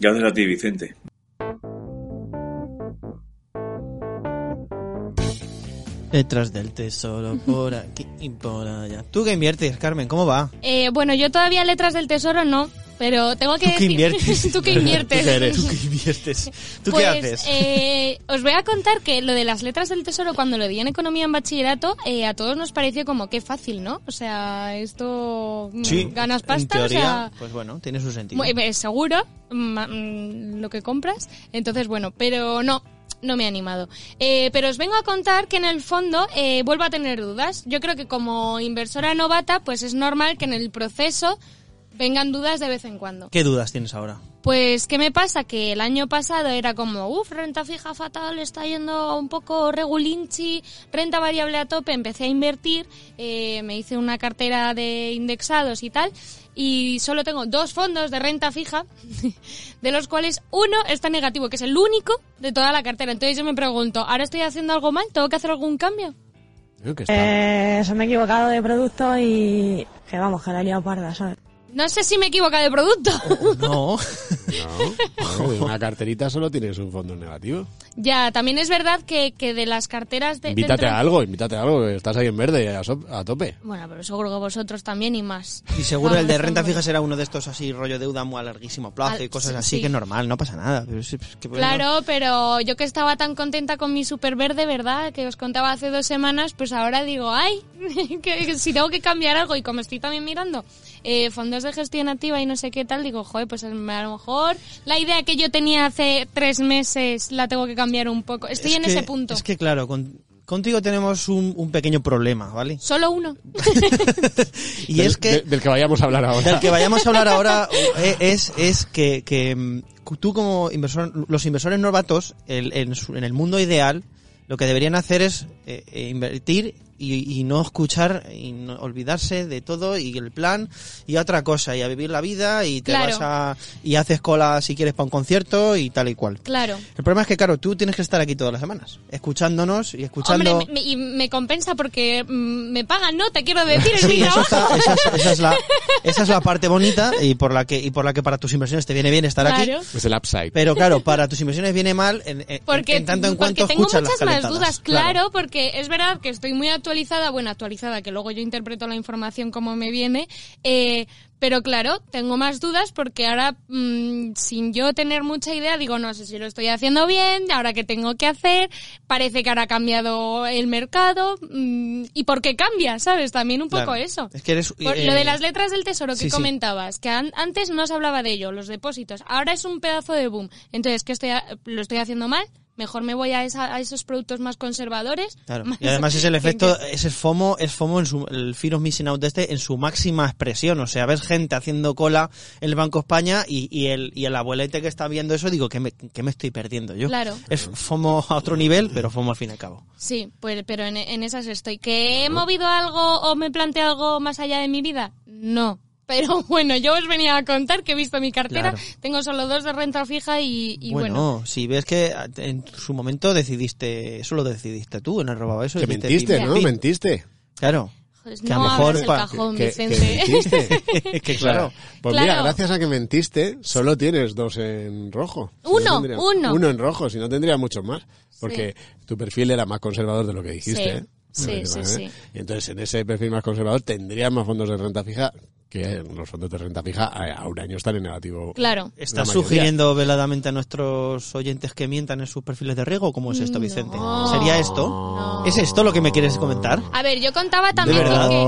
Gracias a ti, Vicente. Letras del tesoro por aquí y por allá. ¿Tú qué inviertes, Carmen? ¿Cómo va? Eh, bueno, yo todavía letras del tesoro no, pero tengo que ¿Tú qué decir... inviertes? ¿Tú qué inviertes? ¿Tú qué eres? ¿Tú qué inviertes? ¿Tú pues, qué haces? eh, os voy a contar que lo de las letras del tesoro, cuando lo di en economía en bachillerato, eh, a todos nos pareció como qué fácil, ¿no? O sea, esto mm, sí, ganas en pasta, teoría, o sea, pues bueno, tiene su sentido. eh, seguro mm, lo que compras. Entonces, bueno, pero no. No me he animado. Eh, pero os vengo a contar que en el fondo eh, vuelvo a tener dudas. Yo creo que como inversora novata, pues es normal que en el proceso vengan dudas de vez en cuando. ¿Qué dudas tienes ahora? Pues, ¿qué me pasa? Que el año pasado era como, uff, renta fija fatal, está yendo un poco regulinchi, renta variable a tope, empecé a invertir, eh, me hice una cartera de indexados y tal, y solo tengo dos fondos de renta fija, de los cuales uno está negativo, que es el único de toda la cartera. Entonces yo me pregunto, ¿ahora estoy haciendo algo mal? ¿Tengo que hacer algún cambio? Creo que está. Eh, se me he equivocado de producto y que vamos, que la he liado parda, ¿sabes? No sé si me he equivocado de producto. No. No, no, una carterita solo tienes un fondo negativo. ya, también es verdad que, que de las carteras de... Invítate dentro- a algo, invítate a algo, que estás ahí en verde a, so- a tope. Bueno, pero seguro que vosotros también y más. Y seguro el de renta fija será uno de estos así, rollo deuda muy a larguísimo plazo Al- y cosas sí, así, sí. que es normal, no pasa nada. Pero sí, pues, que bueno. Claro, pero yo que estaba tan contenta con mi super verde, ¿verdad? Que os contaba hace dos semanas, pues ahora digo, ay, que, que si tengo que cambiar algo y como estoy también mirando eh, fondos de gestión activa y no sé qué tal, digo, joder, pues a lo mejor la idea que yo tenía hace tres meses la tengo que cambiar un poco. Estoy Es en que- ese punto. Es que claro, con- contigo tenemos un, un pequeño problema, ¿vale? Solo uno. Y Del- es que... de- del que vayamos a hablar ahora. Del que vayamos a hablar ahora eh, es, es que, que mm, tú como inversor, los inversores novatos, el- en, su- en el mundo ideal, lo que deberían hacer es eh, eh, invertir y, y no escuchar y no olvidarse de todo y el plan y a otra cosa y a vivir la vida y te Claro. vas a y haces cola si quieres para un concierto y tal y cual. Claro. El problema es que claro, tú tienes que estar aquí todas las semanas, escuchándonos y escuchando Hombre, me- me- y me compensa porque mm, me pagan, ¿no? Te quiero decir, Sí, eso está- esa, es, esa es la, esa es la parte bonita y por la que y por la que para tus inversiones te viene bien estar Claro. aquí. Es el upside. Pero claro, para tus inversiones viene mal en, en- Porque, en tanto en cuanto porque tengo escuchas las muchas más calentadas. dudas, claro, porque es verdad que estoy muy actualizada, bueno, actualizada, que luego yo interpreto la información como me viene, eh, pero claro, tengo más dudas porque ahora, mm, sin yo tener mucha idea, digo, no sé si lo estoy haciendo bien, ahora qué tengo que hacer, parece que ahora ha cambiado el mercado, mm, y por qué cambia, ¿sabes? También un poco Claro. eso. Es que eres Por eh, lo de las letras del tesoro que sí, sí. comentabas, que an- antes no se hablaba de ello, los depósitos. Ahora es un pedazo de boom. Entonces, ¿qué estoy lo estoy haciendo mal? Mejor me voy a, esa- a esos productos más conservadores. Claro. Más- Y además es el que- efecto, que- ese FOMO, es FOMO en su, el Fear of Missing Out de este en su máxima expresión. O sea, ves gente haciendo cola en el Banco España y, y el, y el abuelete que está viendo eso, digo, ¿qué me, qué me estoy perdiendo yo? Claro. Es FOMO a otro nivel, pero FOMO al fin y al cabo. Sí, pues, pero en, en esas estoy. ¿Que he movido algo o me planteo algo más allá de mi vida? No. Pero bueno, yo os venía a contar que he visto mi cartera, Claro. tengo solo dos de renta fija y, y bueno, bueno. si ves que en su momento decidiste, eso lo decidiste tú, no has robado eso. Que mentiste, "Pim, ¿no? pim". Mentiste. Claro. Joder, que a no lo mejor el cajón, que, que Vicente. mentiste. Que claro. pues Claro. mira, gracias a que mentiste, solo tienes dos en rojo. Si Uno, tendría- uno. Uno en rojo, si no tendría muchos más. Porque tu perfil era más conservador de lo que dijiste. Sí. ¿eh? Sí, sí, ¿vale? sí. Y entonces en ese perfil más conservador tendrían más fondos de renta fija que los fondos de renta fija a, a un año están en negativo. Claro. ¿Estás sugiriendo veladamente a nuestros oyentes que mientan en sus perfiles de riesgo? ¿Cómo es esto, Vicente? No. ¿Sería esto? No. ¿Es esto lo que me quieres comentar? A ver, yo contaba también con que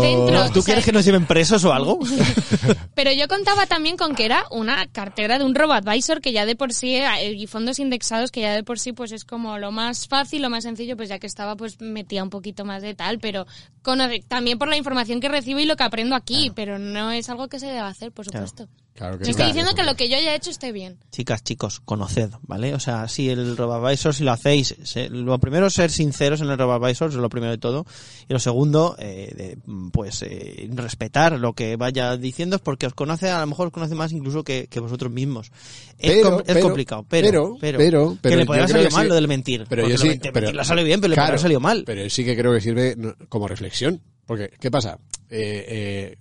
dentro... ¿Tú sea, quieres que nos lleven presos o algo? Pero yo contaba también con que era una cartera de un robo-advisor que ya de por sí, eh, y fondos indexados que ya de por sí pues es como lo más fácil, lo más sencillo, pues ya que estaba pues metía un poquito más de tal, pero con, también por la información que recibo y lo que aprendo aquí, pero no es algo que se debe hacer, por supuesto. Claro que No estoy diciendo que lo que yo haya hecho esté bien. Chicas, chicos, conoced, ¿vale? O sea, si el RoboAdvisor, si lo hacéis, se- lo primero es ser sinceros en el RoboAdvisor, es lo primero de todo. Y lo segundo, eh, de, pues eh, respetar lo que vaya diciendo, porque os conoce, a lo mejor os conoce más incluso que, que vosotros mismos. Es, Pero, com- es pero, complicado, pero, pero, pero, pero, que pero le podría salir mal sí. lo del mentir. Pero porque yo lo sí, mentir, pero- mentir le ha salido bien, pero le Claro, podría salido mal. Pero sí que creo que sirve como reflexión. Porque, ¿qué pasa? Eh, eh,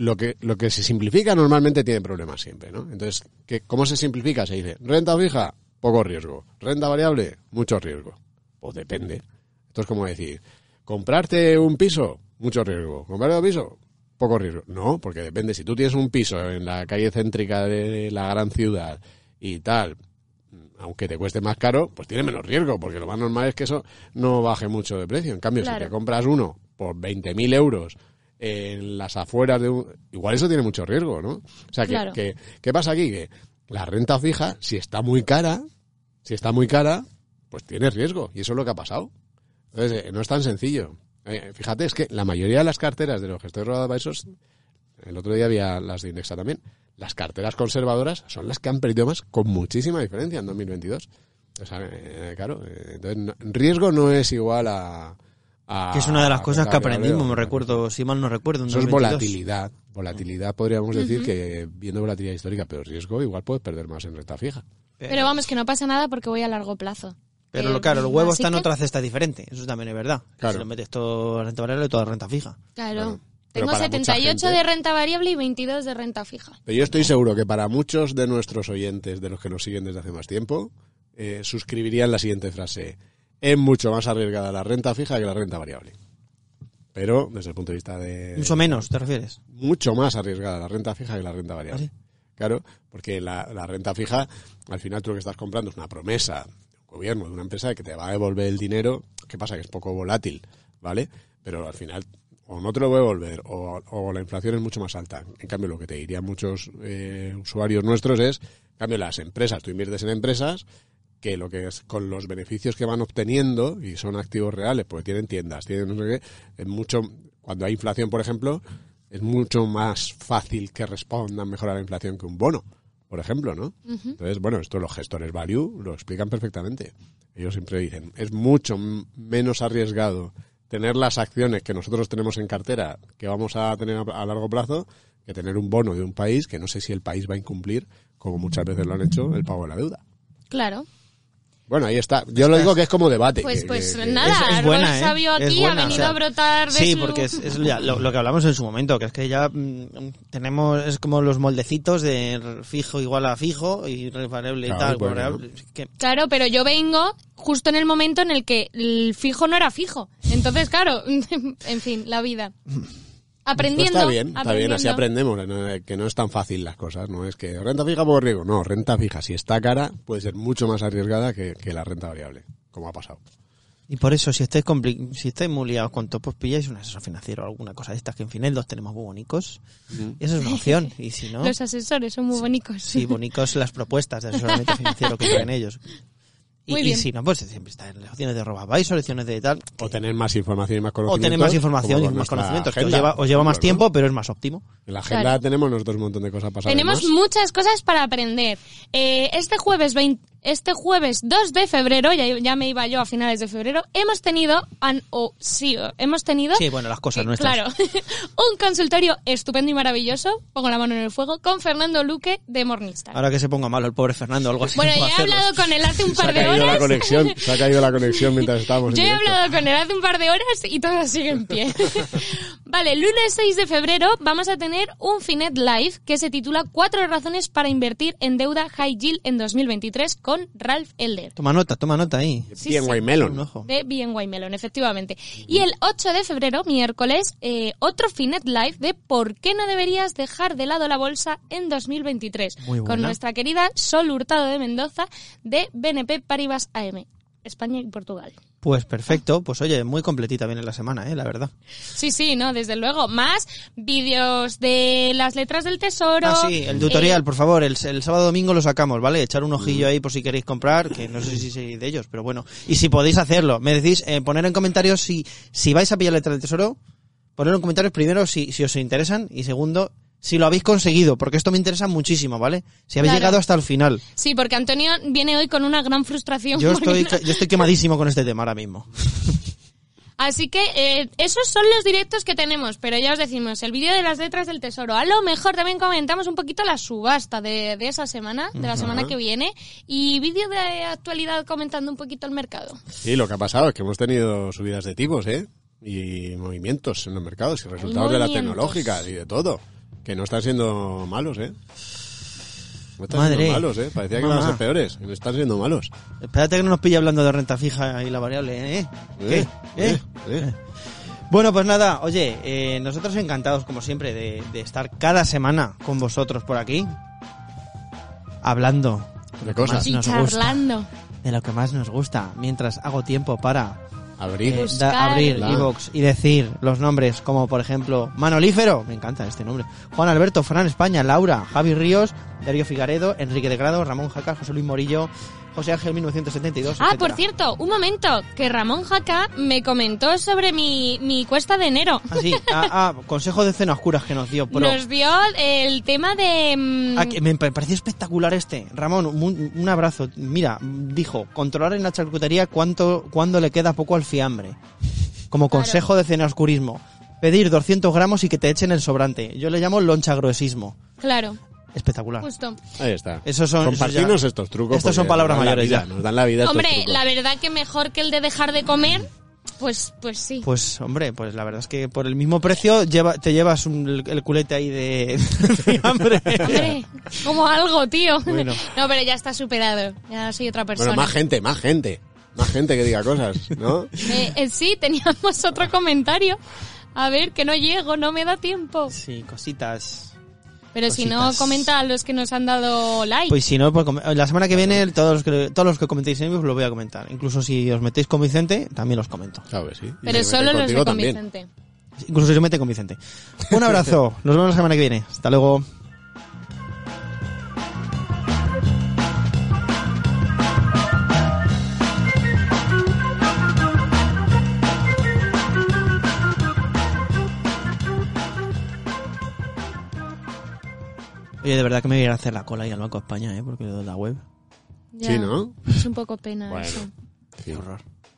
lo que lo que se simplifica normalmente tiene problemas siempre, ¿no? Entonces, ¿qué, ¿cómo se simplifica? Se dice, renta fija, poco riesgo. Renta variable, mucho riesgo. Pues depende. Esto es como decir, comprarte un piso, mucho riesgo. Comprarte un piso, poco riesgo. No, porque depende. Si tú tienes un piso en la calle céntrica de la gran ciudad y tal, aunque te cueste más caro, pues tiene menos riesgo, porque lo más normal es que eso no baje mucho de precio. En cambio, Claro. si te compras uno por 20.000 euros en las afueras de un... Igual eso tiene mucho riesgo, ¿no? O sea, que, Claro. que- ¿qué pasa aquí? Que la renta fija, si está muy cara, si está muy cara, pues tiene riesgo. Y eso es lo que ha pasado. Entonces, eh, no es tan sencillo. Eh, fíjate, es que la mayoría de las carteras de los gestores robados el otro día había las de Indexa también, las carteras conservadoras son las que han perdido más con muchísima diferencia en 2022. O sea, eh, claro, entonces, no- riesgo no es igual a... a- Que es una de las cosas que aprendimos, me recuerdo, si mal no recuerdo. Eso es 2022. volatilidad. Volatilidad podríamos decir que viendo volatilidad histórica, pero riesgo igual puedes perder más en renta fija. Pero vamos, que no pasa nada porque voy a largo plazo. Pero Eh, claro, el huevo está en otra cesta diferente, eso también es verdad. Claro. Si lo metes todo renta variable, toda renta fija. Claro. Claro. Tengo para mucha 78 gente- de renta variable y 22 de renta fija. Pero yo estoy seguro que para muchos de nuestros oyentes, de los que nos siguen desde hace más tiempo, eh, suscribirían la siguiente frase. Es mucho más arriesgada la renta fija que la renta variable. Pero desde el punto de vista de... Mucho menos, ¿te refieres? mucho más arriesgada la renta fija que la renta variable. ¿Ah, sí? Claro, porque la, la renta fija, al final tú lo que estás comprando es una promesa de un gobierno, de una empresa de que te va a devolver el dinero. ¿Qué pasa? Que es poco volátil, ¿vale? Pero al final o no te lo voy a devolver o, o la inflación es mucho más alta. En cambio, lo que te dirían muchos eh, usuarios nuestros es, en cambio, las empresas, tú inviertes en empresas que lo que es con los beneficios que van obteniendo y son activos reales, porque tienen tiendas, tienen no sé qué, es mucho cuando hay inflación, por ejemplo, es mucho más fácil que respondan mejor a la inflación que un bono, por ejemplo, ¿no? Entonces, bueno, esto los gestores value lo explican perfectamente. Ellos siempre dicen, es mucho menos arriesgado tener las acciones que nosotros tenemos en cartera, que vamos a tener a largo plazo, que tener un bono de un país que no sé si el país va a incumplir, como muchas veces lo han hecho, el pago de la deuda. Claro. Bueno, ahí está. Yo lo digo que es como debate. Pues, que- pues que- que- nada, Es- es buena, ¿eh? Sabio Es aquí buena, ha o venido sea, a brotar de Sí, su- porque es, es ya lo, lo que hablamos en su momento, que es que ya mm, tenemos, es como los moldecitos de fijo igual a fijo y variable y Claro, tal. bueno. variable, que- Claro, pero yo vengo justo en el momento en el que el fijo no era fijo. Entonces, claro, en fin, la vida. Aprendiendo. Pues está bien, está bien, así aprendemos, ¿no? que no es tan fácil las cosas, no es que renta fija por riesgo, no, renta fija, si está cara, puede ser mucho más arriesgada que, que la renta variable, como ha pasado. Y por eso, si estáis, compli- si estáis muy liados con todo, pues pilláis un asesor financiero o alguna cosa de estas, que en Finel los tenemos muy bonitos. Y esa es una opción. Y si no, Los asesores son muy bonitos. sí, bonitos las propuestas de asesoramiento financiero que traen ellos. Y, Muy y bien. si no, pues siempre está en lecciones de RoboAdvisor, lecciones de tal. O tener más información y más O conocimientos. tener más información y más conocimientos, que os lleva, os lleva por más tiempo, pero es más óptimo. En la agenda Claro. tenemos nosotros un montón de cosas pasadas. Tenemos muchas cosas para aprender. Eh, este jueves 20 este jueves 2 de febrero, ya, ya me iba yo a finales de febrero, hemos tenido, an- o sí, hemos tenido... Sí, bueno, las cosas eh, nuestras. Claro, un consultorio estupendo y maravilloso, pongo la mano en el fuego, con Fernando Luque de Morningstar. Ahora que se ponga malo el pobre Fernando algo así. bueno, no ya he hacerlo. hablado con él hace un Se ha par de caído la horas. conexión, se ha caído la conexión mientras estábamos en Yo he hablado con él hace un par de horas y todo sigue en pie. vale, lunes 6 de febrero vamos a tener un Finet Live que se titula Cuatro razones para invertir en deuda high yield en 2023 con Ralph Elder. Toma nota, toma nota ahí. Sí, Bien sí. Melon. De BNY Melon, efectivamente. Y el 8 de febrero, miércoles, eh, otro Finet Live de ¿Por qué no deberías dejar de lado la bolsa en 2023? Muy buena. Con nuestra querida Sol Hurtado de Mendoza de BNP Paribas AM, España y Portugal. Pues perfecto, pues oye, muy completita viene la semana, eh, la verdad. Sí, sí, no, desde luego. Más vídeos de las letras del tesoro. Ah, sí, el tutorial, Eh, por favor, el, el sábado domingo lo sacamos, ¿vale? Echar un ojillo ahí por si queréis comprar, que no sé si sois de ellos, pero bueno. Y si podéis hacerlo, me decís, eh, poner en comentarios si, si vais a pillar letra del tesoro, poner en comentarios primero si, si os interesan y segundo, si lo habéis conseguido, porque esto me interesa muchísimo, ¿vale? Si habéis Claro. llegado hasta el final. Sí, porque Antonio viene hoy con una gran frustración. Yo estoy, no- yo estoy quemadísimo con este tema ahora mismo. Así que eh, esos son los directos que tenemos, pero ya os decimos, el vídeo de las letras del tesoro. A lo mejor también comentamos un poquito la subasta de, de esa semana, de la semana que viene, y vídeo de actualidad comentando un poquito el mercado. Sí, lo que ha pasado es que hemos tenido subidas de tipos, ¿eh? Y movimientos en los mercados y resultados de las tecnológicas y de todo. Que no están siendo malos, ¿eh? No están Madre. siendo malos, ¿eh? Parecía que iban a ser peores. No están siendo malos. Espérate que no nos pille hablando de renta fija y la variable, ¿eh? ¿Qué? ¿Eh? ¿Eh? ¿Eh? Bueno, pues nada, oye, eh, nosotros encantados, como siempre, de, de estar cada semana con vosotros por aquí, hablando De cosas. Y nos gusta. charlando. de lo que más nos gusta, mientras hago tiempo para Abrir. eh, da- abrir La- iVoox y decir los nombres como, por ejemplo, Manolífero, me encanta este nombre, Juan Alberto, Fran España, Laura, Javi Ríos, Darío Figaredo, Enrique de Grado, Ramón Jaca, José Luis Morillo, José Ángel 1972, Ah, etcétera. por cierto, un momento, que Ramón Jaca me comentó sobre mi, mi cuesta de enero. Ah, sí, ah, ah, consejo de cena oscuras que nos dio, pro. Nos dio el tema de... mm, Ah, que me pa- pareció espectacular este. Ramón, un, un abrazo. Mira, dijo, controlar en la charcutería cuánto, cuándo le queda poco al fiambre. Como Claro. consejo de cena oscurismo. Pedir 200 gramos y que te echen el sobrante. Yo le llamo lonchagruesismo. Claro, Espectacular. justo. Ahí está. Esos son- Compartirnos esos ya- estos trucos. estos son palabras mayores vida, ya. Nos dan la vida estos Hombre, trucos. la verdad que mejor que el de dejar de comer, pues, pues sí. Pues hombre, pues la verdad es que por el mismo precio lleva, te llevas un- el, el culete ahí de fiambre. Hombre, como algo, tío. Bueno. No, pero ya está superado. Ya soy otra persona. Bueno, más gente, más gente. Más gente que diga cosas, ¿no? Eh, eh, sí, teníamos otro comentario. A ver, que no llego, no me da tiempo. Sí, cositas. Pero si no, Cositas. comenta a los que nos han dado like. Pues si no, pues la semana que viene todos los que, todos los que comentéis en lo voy a comentar. Incluso si os metéis con Vicente, también los comento. Claro que sí. Y pero me solo los de con también. Vicente. Incluso si os mete con Vicente. Un abrazo. Nos vemos la semana que viene. Hasta luego. Oye, de verdad que me voy a ir a hacer la cola ahí al Banco de España, ¿eh? Porque lo de la web. Ya, Sí, ¿no? Es un poco pena Bueno. eso.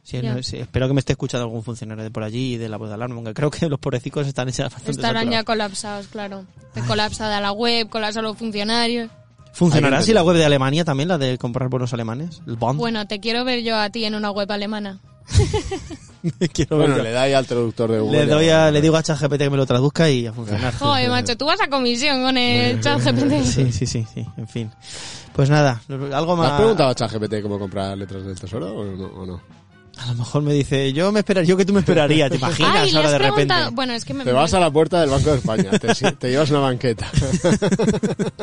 Sí, no, sí, espero que me esté escuchando algún funcionario de por allí y de la voz de alarma, aunque creo que los pobrecicos están ya bastante Estarán ya colapsados, claro. Colapsada la web, colapsados los funcionarios. ¿Funcionará así la web de Alemania también, la de comprar bonos alemanes? El Bond. Bueno, te quiero ver yo a ti en una web alemana. Quiero ver Bueno, yo. le da ahí al traductor de Google. le, doy a- le digo a ChatGPT que me lo traduzca y a funcionar. Joder, macho, tú vas a comisión con el chat GPT. Sí, sí, sí, sí, en fin. Pues nada, algo ¿Me más. has preguntado a ChatGPT cómo comprar letras del tesoro o no? o no? A lo mejor me dice, yo me esperaría, yo que tú me esperaría, ¿te imaginas Ay, ahora de repente? Bueno, es que me... Te vas a la puerta del Banco de España, te, te llevas una banqueta.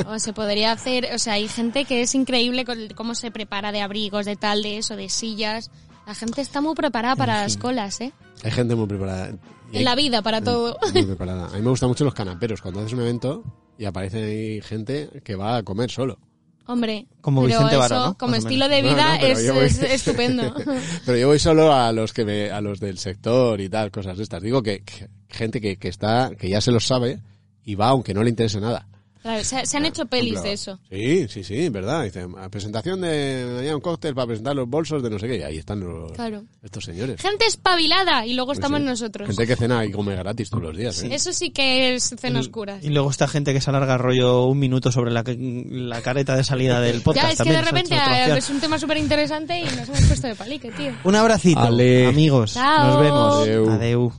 O se podría hacer, o sea, hay gente que es increíble con cómo se prepara de abrigos, de tal, de eso, de sillas. La gente está muy preparada para las colas, ¿eh? Hay gente muy preparada. Y hay- En la vida, para todo. Muy preparada. A mí me gustan mucho los canaperos. Cuando haces un evento y aparece ahí gente que va a comer solo. Hombre, Como pero Vicente eso, Vara, ¿no? como estilo de vida, no, es, yo voy- es estupendo. Pero yo voy solo a los que me, a los del sector y tal, cosas de estas. Digo que, que gente que, que está, que ya se los sabe y va aunque no le interese nada. Claro, se, se han hecho pelis Claro. de eso. Sí, sí, sí, verdad. Dice, a presentación de un cóctel para presentar los bolsos de no sé qué. Y ahí están los, Claro. estos señores. Gente espabilada y luego Pues estamos sí. nosotros. Gente que cena y come gratis todos los días. ¿eh? Eso sí que es cena oscuras. Y luego esta gente que se alarga rollo un minuto sobre la, la careta de salida del podcast. Ya, es que también, de repente eh, es un tema súper interesante y nos hemos puesto de palique, tío. Un abracito, Ale. amigos. Chao. Nos vemos. Adeu. Adeu.